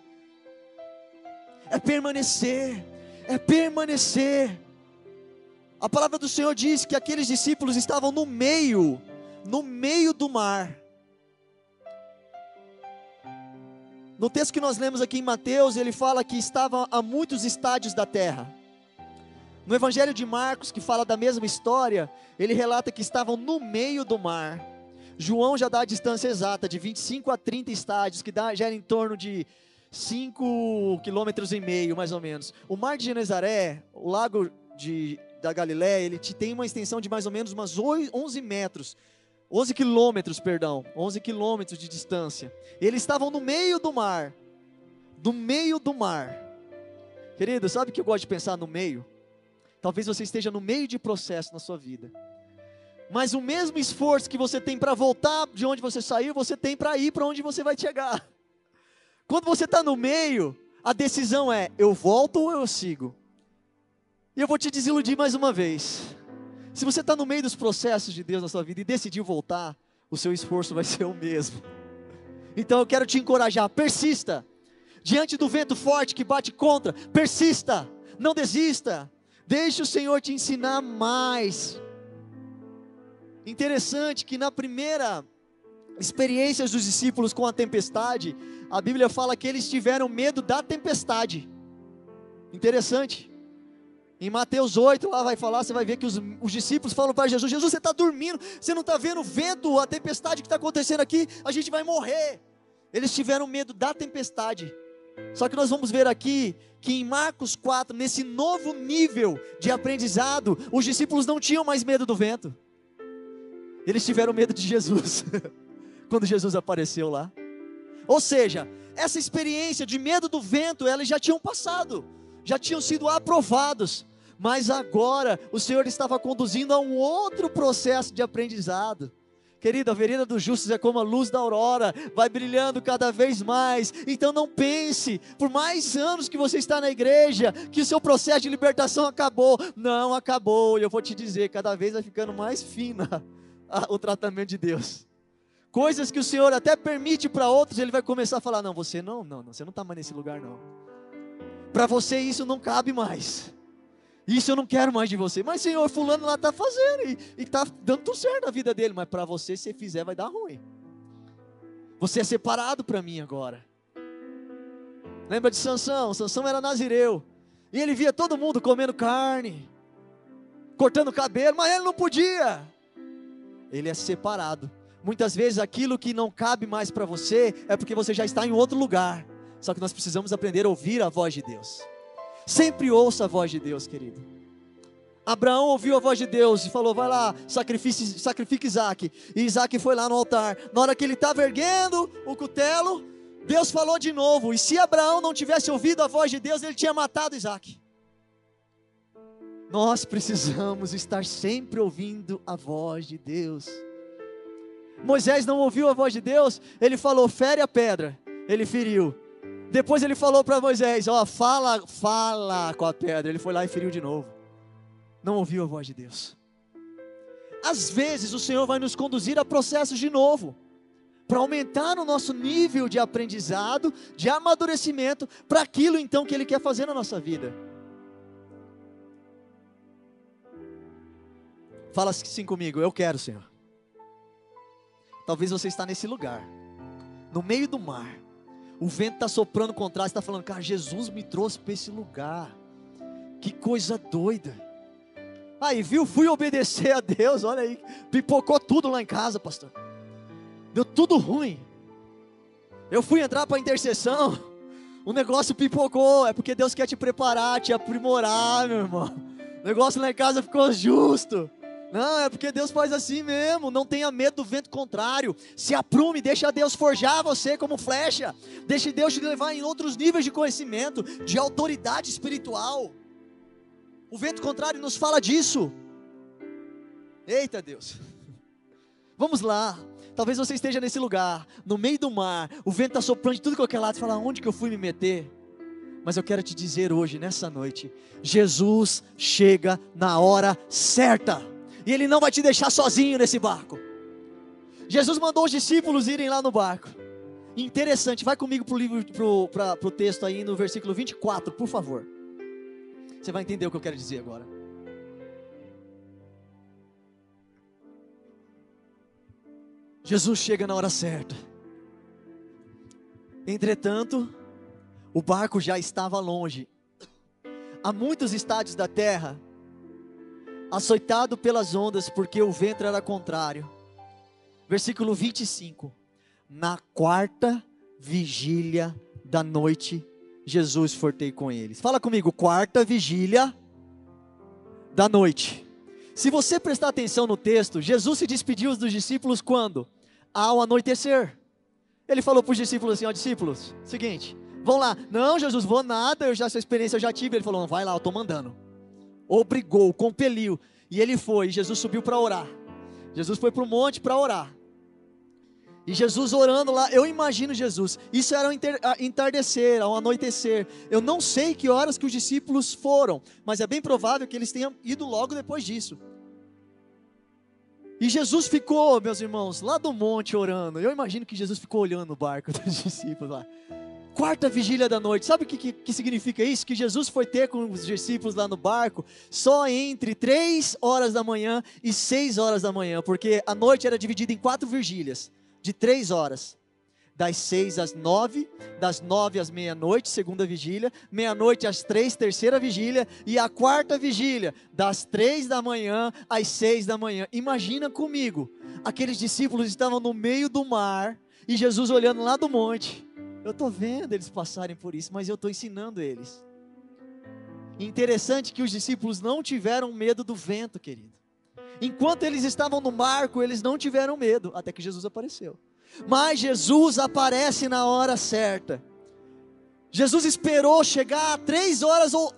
É permanecer. É permanecer. A palavra do Senhor diz que aqueles discípulos estavam no meio, no meio do mar. No texto que nós lemos aqui em Mateus, ele fala que estavam a muitos estádios da terra. No Evangelho de Marcos, que fala da mesma história, ele relata que estavam no meio do mar. João já dá a distância exata, de 25 a 30 estádios, que dá, gera em torno de 5 quilômetros e meio, mais ou menos. O Mar de Genezaré, o lago de, da Galiléia, ele tem uma extensão de mais ou menos umas 11 metros. 11 quilômetros, perdão, 11 quilômetros de distância. Eles estavam no meio do mar, no meio do mar. Querido, sabe que eu gosto de pensar no meio? Talvez você esteja no meio de processo na sua vida. Mas o mesmo esforço que você tem para voltar de onde você saiu, você tem para ir para onde você vai chegar. Quando você está no meio, a decisão é: eu volto ou eu sigo? E eu vou te desiludir mais uma vez. Se você está no meio dos processos de Deus na sua vida e decidiu voltar, o seu esforço vai [laughs] ser o mesmo. Então eu quero te encorajar, persista. Diante do vento forte que bate contra, persista, não desista. Deixe o Senhor te ensinar mais. Interessante que na primeira experiência dos discípulos com a tempestade, a Bíblia fala que eles tiveram medo da tempestade. Interessante. Em Mateus 8, lá vai falar, você vai ver que os, os discípulos falam para Jesus: Jesus, você está dormindo, você não está vendo o vento, a tempestade que está acontecendo aqui, a gente vai morrer. Eles tiveram medo da tempestade. Só que nós vamos ver aqui que em Marcos 4, nesse novo nível de aprendizado, os discípulos não tinham mais medo do vento. Eles tiveram medo de Jesus, [laughs] quando Jesus apareceu lá. Ou seja, essa experiência de medo do vento, eles já tinham passado, já tinham sido aprovados, mas agora o Senhor estava conduzindo a um outro processo de aprendizado. Querida, a vereda dos justos é como a luz da aurora, vai brilhando cada vez mais. Então não pense, por mais anos que você está na igreja, que o seu processo de libertação acabou. Não acabou, e eu vou te dizer, cada vez vai ficando mais fina o tratamento de Deus. Coisas que o Senhor até permite para outros, Ele vai começar a falar: não, você não, não, não você não está mais nesse lugar, não. Para você isso não cabe mais. Isso eu não quero mais de você. Mas Senhor, fulano lá está fazendo e está dando tudo certo na vida dele. Mas para você, se fizer, vai dar ruim. Você é separado para mim agora. Lembra de Sansão? Sansão era nazireu. E ele via todo mundo comendo carne, cortando cabelo, mas ele não podia ele é separado. Muitas vezes aquilo que não cabe mais para você é porque você já está em outro lugar. Só que nós precisamos aprender a ouvir a voz de Deus. Sempre ouça a voz de Deus, querido. Abraão ouviu a voz de Deus e falou: Vai lá, sacrifique, Isaac. E Isaac foi lá no altar. Na hora que ele estava erguendo o cutelo, Deus falou de novo. E se Abraão não tivesse ouvido a voz de Deus, ele tinha matado Isaac. Nós precisamos estar sempre ouvindo a voz de Deus. Moisés não ouviu a voz de Deus, ele falou: fere a pedra. Ele feriu. Depois ele falou para Moisés: Ó, fala, fala com a pedra. Ele foi lá e feriu de novo. Não ouviu a voz de Deus. Às vezes o Senhor vai nos conduzir a processos de novo, para aumentar o nosso nível de aprendizado, de amadurecimento, para aquilo então que Ele quer fazer na nossa vida. Fala assim comigo, eu quero, Senhor. Talvez você está nesse lugar, no meio do mar. O vento está soprando contra, você está falando, cara, Jesus me trouxe para esse lugar. Que coisa doida. Aí, viu? Fui obedecer a Deus, olha aí. Pipocou tudo lá em casa, pastor. Deu tudo ruim. Eu fui entrar para a intercessão. O negócio pipocou. É porque Deus quer te preparar, te aprimorar, meu irmão. O negócio lá em casa ficou justo. Não, é porque Deus faz assim mesmo. Não tenha medo do vento contrário. Se aprume, deixa Deus forjar você como flecha. Deixe Deus te levar em outros níveis de conhecimento, de autoridade espiritual. O vento contrário nos fala disso. Eita Deus. [laughs] Vamos lá. Talvez você esteja nesse lugar, no meio do mar, o vento está soprando de tudo qualquer lado, fala, onde que eu fui me meter? Mas eu quero te dizer hoje, nessa noite, Jesus chega na hora certa e Ele não vai te deixar sozinho nesse barco. Jesus mandou os discípulos irem lá no barco. Interessante, vai comigo para o livro, para o texto aí no versículo 24, por favor. Você vai entender o que eu quero dizer agora. Jesus chega na hora certa. Entretanto, o barco já estava longe. A muitos estádios da terra, açoitado pelas ondas, porque o vento era contrário. Versículo 25. Na quarta vigília da noite, Jesus foi ter com eles. Fala comigo, quarta vigília da noite. Se você prestar atenção no texto, Jesus se despediu dos discípulos quando? Ao anoitecer. Ele falou para os discípulos assim: ó, discípulos, seguinte, vão lá. Não, Jesus, vou nada, eu já essa experiência eu já tive. Ele falou: vai lá, eu estou mandando obrigou, compeliu. E ele foi, Jesus subiu para orar. Jesus foi para o monte para orar. E Jesus orando lá, eu imagino Jesus. Isso era um entardecer, ao anoitecer. Eu não sei que horas que os discípulos foram, mas é bem provável que eles tenham ido logo depois disso. E Jesus ficou, meus irmãos, lá do monte orando. Eu imagino que Jesus ficou olhando o barco [laughs] dos discípulos lá quarta vigília da noite. Sabe o que, que, que, significa isso? Que Jesus foi ter com os discípulos lá no barco só entre três horas da manhã e seis horas da manhã, porque a noite era dividida em quatro vigílias, de três horas. Das seis às nove, das nove às meia-noite, segunda vigília, meia-noite às três, terceira vigília, e a quarta vigília, das três da manhã às seis da manhã. Imagina comigo, aqueles discípulos estavam no meio do mar, e Jesus olhando lá do monte, eu estou vendo eles passarem por isso, mas eu estou ensinando eles. Interessante que os discípulos não tiveram medo do vento, querido. Enquanto eles estavam no barco, eles não tiveram medo, até que Jesus apareceu. Mas Jesus aparece na hora certa. Jesus esperou chegar a três horas ou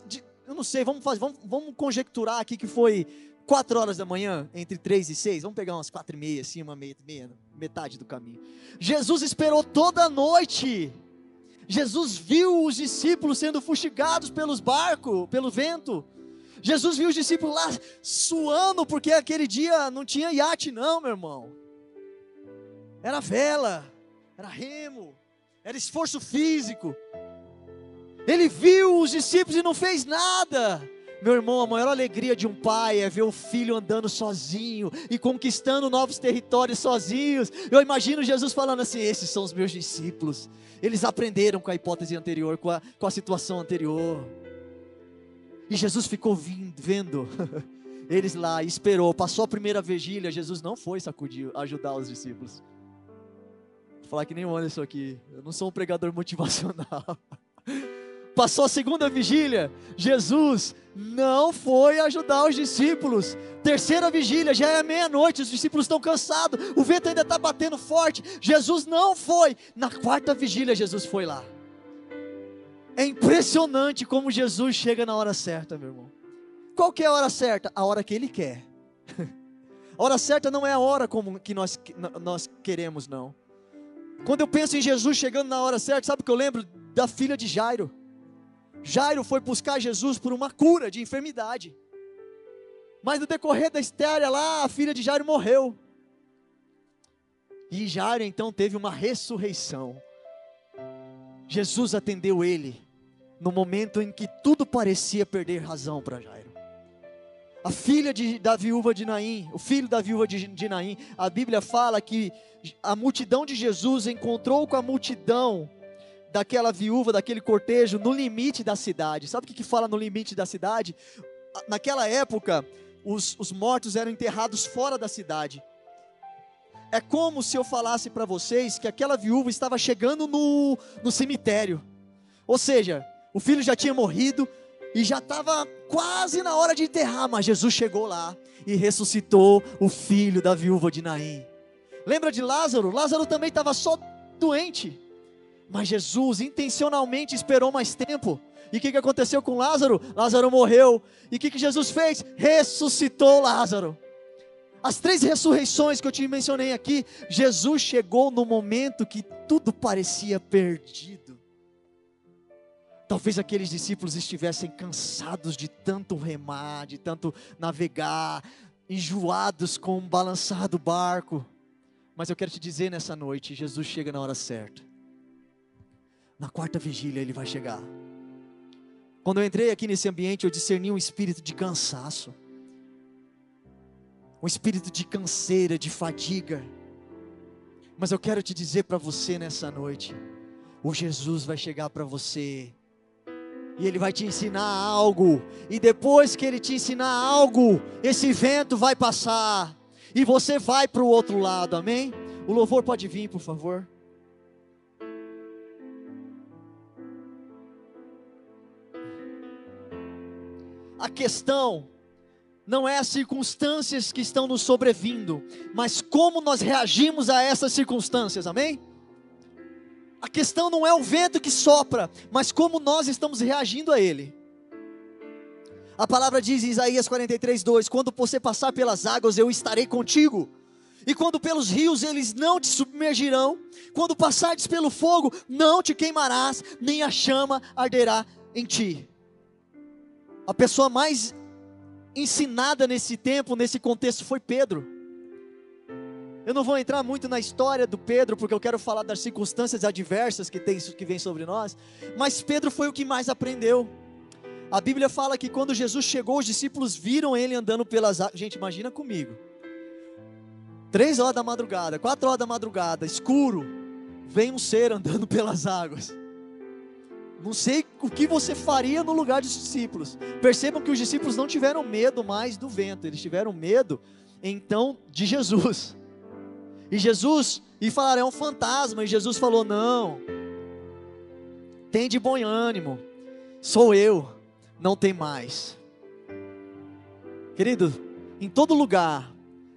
eu não sei, vamos fazer, vamos, vamos conjecturar aqui que foi quatro horas da manhã, entre três e seis, vamos pegar umas quatro e meia, assim, uma meia, meia, metade do caminho. Jesus esperou toda a noite. Jesus viu os discípulos sendo fustigados pelos barcos, pelo vento. Jesus viu os discípulos lá suando, porque aquele dia não tinha iate, não, meu irmão. Era vela, era remo, era esforço físico. Ele viu os discípulos e não fez nada. Meu irmão, a maior alegria de um pai é ver o filho andando sozinho e conquistando novos territórios sozinhos. Eu imagino Jesus falando assim: esses são os meus discípulos. Eles aprenderam com a hipótese anterior, com a, com a situação anterior. E Jesus ficou vindo, vendo [laughs] eles lá, esperou. Passou a primeira vigília, Jesus não foi sacudir, ajudar os discípulos. Vou falar que nem o Anderson aqui. Eu não sou um pregador [laughs] motivacional. Passou a segunda vigília, Jesus não foi ajudar os discípulos. Terceira vigília, já é meia-noite, os discípulos estão cansados, o vento ainda está batendo forte. Jesus não foi. Na quarta vigília, Jesus foi lá. É impressionante como Jesus chega na hora certa, meu irmão. Qual que é a hora certa? A hora que Ele quer. [laughs] A hora certa não é a hora como que nós, nós queremos, não. Quando eu penso em Jesus chegando na hora certa, sabe o que eu lembro da filha de Jairo. Jairo foi buscar Jesus por uma cura de enfermidade. Mas no decorrer da história lá, a filha de Jairo morreu. E Jairo então teve uma ressurreição. Jesus atendeu ele no momento em que tudo parecia perder razão para Jairo. A filha de, da viúva de Naim, o filho da viúva de, de Naim, a Bíblia fala que a multidão de Jesus encontrou com a multidão daquela viúva, daquele cortejo, no limite da cidade. Sabe o que, que fala no limite da cidade? Naquela época, os, os mortos eram enterrados fora da cidade. É como se eu falasse para vocês que aquela viúva estava chegando no, no cemitério. Ou seja, o filho já tinha morrido e já estava quase na hora de enterrar, mas Jesus chegou lá e ressuscitou o filho da viúva de Naim. Lembra de Lázaro? Lázaro também estava só doente. Mas Jesus intencionalmente esperou mais tempo. E o que, que aconteceu com Lázaro? Lázaro morreu. E o que, que Jesus fez? Ressuscitou Lázaro. As três ressurreições que eu te mencionei aqui, Jesus chegou no momento que tudo parecia perdido. Talvez aqueles discípulos estivessem cansados de tanto remar, de tanto navegar, enjoados com o balançar do barco. Mas eu quero te dizer nessa noite: Jesus chega na hora certa. Na quarta vigília ele vai chegar. Quando eu entrei aqui nesse ambiente, eu discerni um espírito de cansaço, um espírito de canseira, de fadiga. Mas eu quero te dizer para você nessa noite: o Jesus vai chegar para você e ele vai te ensinar algo, e depois que ele te ensinar algo, esse vento vai passar, e você vai para o outro lado, amém? O louvor pode vir, por favor. Questão não é as circunstâncias que estão nos sobrevindo, mas como nós reagimos a essas circunstâncias, amém? A questão não é o vento que sopra, mas como nós estamos reagindo a ele. A palavra diz em Isaías 43, 2: Quando você passar pelas águas, eu estarei contigo. E quando pelos rios eles não te submergirão, quando passares pelo fogo, não te queimarás, nem a chama arderá em ti a pessoa mais ensinada nesse tempo, nesse contexto, foi Pedro. Eu não vou entrar muito na história do Pedro, porque eu quero falar das circunstâncias adversas que, tem, que vem sobre nós, mas Pedro foi o que mais aprendeu. A Bíblia fala que quando Jesus chegou, os discípulos viram ele andando pelas águas. Gente, imagina comigo. Três horas da madrugada, quatro horas da madrugada, escuro, vem um ser andando [laughs] pelas águas. Não sei o que você faria no lugar dos discípulos. Percebam que os discípulos não tiveram medo mais do vento, eles tiveram medo então de Jesus. E Jesus, e falaram, é um fantasma. E Jesus falou: Não, tem de bom ânimo, sou eu, não tem mais. Querido, em todo lugar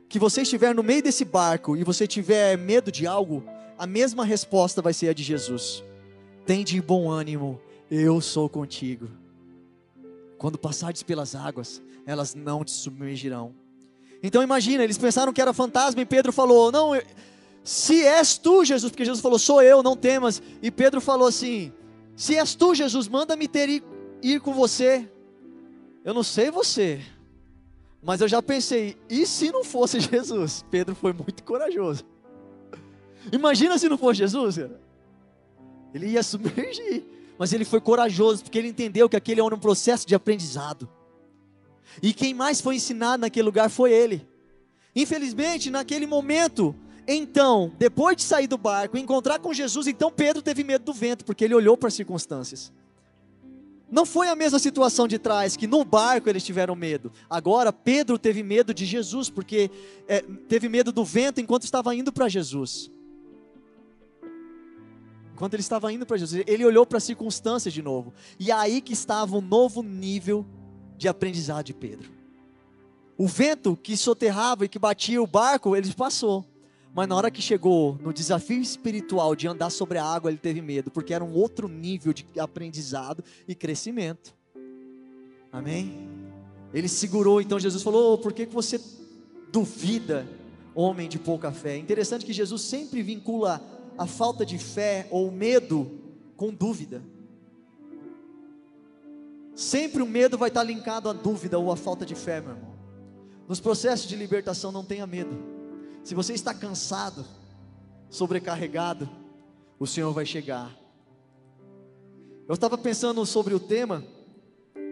que você estiver no meio desse barco e você tiver medo de algo, a mesma resposta vai ser a de Jesus tem de bom ânimo, eu sou contigo. Quando passares pelas águas, elas não te submergirão. Então imagina, eles pensaram que era fantasma e Pedro falou: Não, se és tu, Jesus, porque Jesus falou: Sou eu, não temas. E Pedro falou assim: Se és tu, Jesus, manda-me ter ir, ir com você. Eu não sei você, mas eu já pensei: e se não fosse [laughs] Jesus? Pedro foi muito corajoso. Imagina se não fosse Jesus, cara. Ele ia submergir. Mas ele foi corajoso, porque ele entendeu que aquele era um processo de aprendizado. E quem mais foi ensinado naquele lugar foi ele. Infelizmente, naquele momento, então, depois de sair do barco, encontrar com Jesus, então Pedro teve medo do vento, porque ele olhou para as circunstâncias. Não foi a mesma situação de trás, que no barco eles tiveram medo. Agora, Pedro teve medo de Jesus, porque é, teve medo do vento enquanto estava indo para Jesus. Quando ele estava indo para Jesus, ele olhou para as circunstâncias de novo. E é aí que estava um novo nível de aprendizado de Pedro. O vento que soterrava e que batia o barco, ele passou. Mas na hora que chegou no desafio espiritual de andar sobre a água, ele teve medo, porque era um outro nível de aprendizado e crescimento. Amém? Ele segurou, então Jesus falou: oh, por que, que você duvida, homem de pouca fé? É interessante que Jesus sempre vincula a falta de fé ou o medo com dúvida. Sempre o medo vai estar linkado à dúvida ou à falta de fé, meu irmão. Nos processos de libertação, não tenha medo. Se você está cansado, sobrecarregado, o Senhor vai chegar. Eu estava pensando sobre o tema,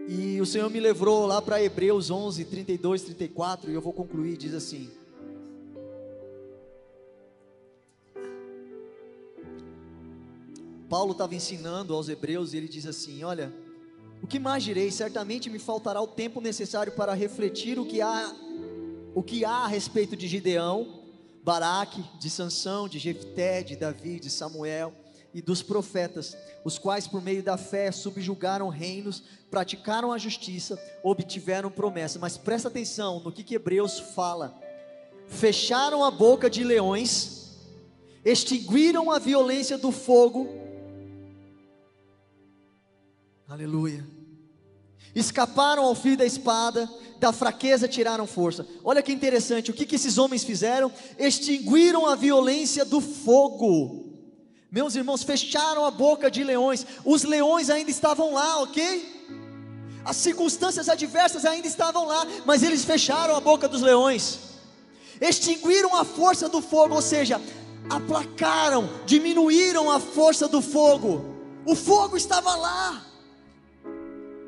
e o Senhor me levou lá para Hebreus 11, 32, 34, e eu vou concluir, diz assim: Paulo estava ensinando aos hebreus e ele diz assim: Olha, o que mais direi? Certamente me faltará o tempo necessário para refletir o que há, o que há a respeito de Gideão, Baraque, de Sansão, de Jefté, de Davi, de Samuel e dos profetas, os quais por meio da fé subjugaram reinos, praticaram a justiça, obtiveram promessa. Mas presta atenção no que, que Hebreus fala: fecharam a boca de leões, extinguiram a violência do fogo Aleluia. Escaparam ao fio da espada, da fraqueza tiraram força. Olha que interessante, o que, que esses homens fizeram? Extinguiram a violência do fogo. Meus irmãos, fecharam a boca de leões. Os leões ainda estavam lá, ok? As circunstâncias adversas ainda estavam lá, mas eles fecharam a boca dos leões. Extinguiram a força do fogo, ou seja, aplacaram, diminuíram a força do fogo. O fogo estava lá.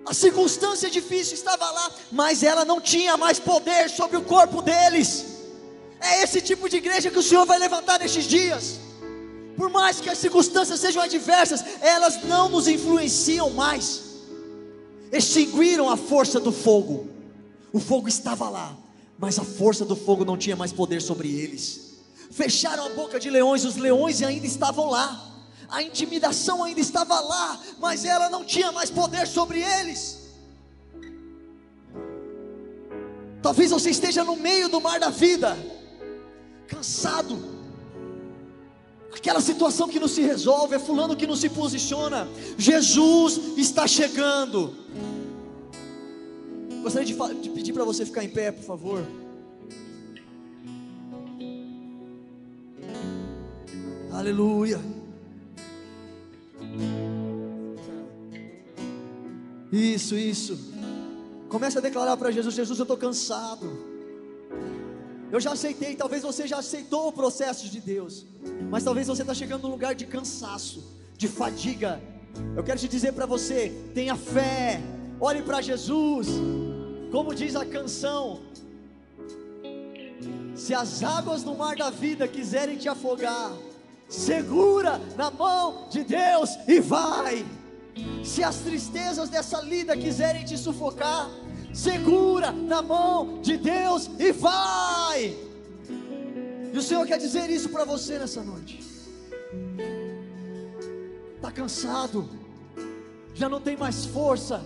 A circunstância difícil estava lá, mas ela não tinha mais poder sobre o corpo deles. É esse tipo de igreja que o Senhor vai levantar nestes dias. Por mais que as circunstâncias sejam adversas, elas não nos influenciam mais. Extinguiram a força do fogo. O fogo estava lá, mas a força do fogo não tinha mais poder sobre eles. Fecharam a boca de leões, os leões ainda estavam lá a intimidação ainda estava lá, mas ela não tinha mais poder sobre eles. Talvez você esteja no meio do mar da vida, cansado. Aquela situação que não se resolve, é fulano que não se posiciona. Jesus está chegando. Gostaria de, de pedir para você ficar em pé, por favor. Aleluia. Isso, isso. Comece a declarar para Jesus: Jesus, eu estou cansado. Eu já aceitei, talvez você já aceitou o processo de Deus, mas talvez você está chegando num lugar de cansaço, de fadiga. Eu quero te dizer para você: tenha fé, olhe para Jesus, como diz a canção. Se as águas do mar da vida quiserem te afogar, segura na mão de Deus e vai. Se as tristezas dessa lida quiserem te sufocar, segura na mão de Deus e vai. E o Senhor quer dizer isso para você nessa noite. Está cansado, já não tem mais força,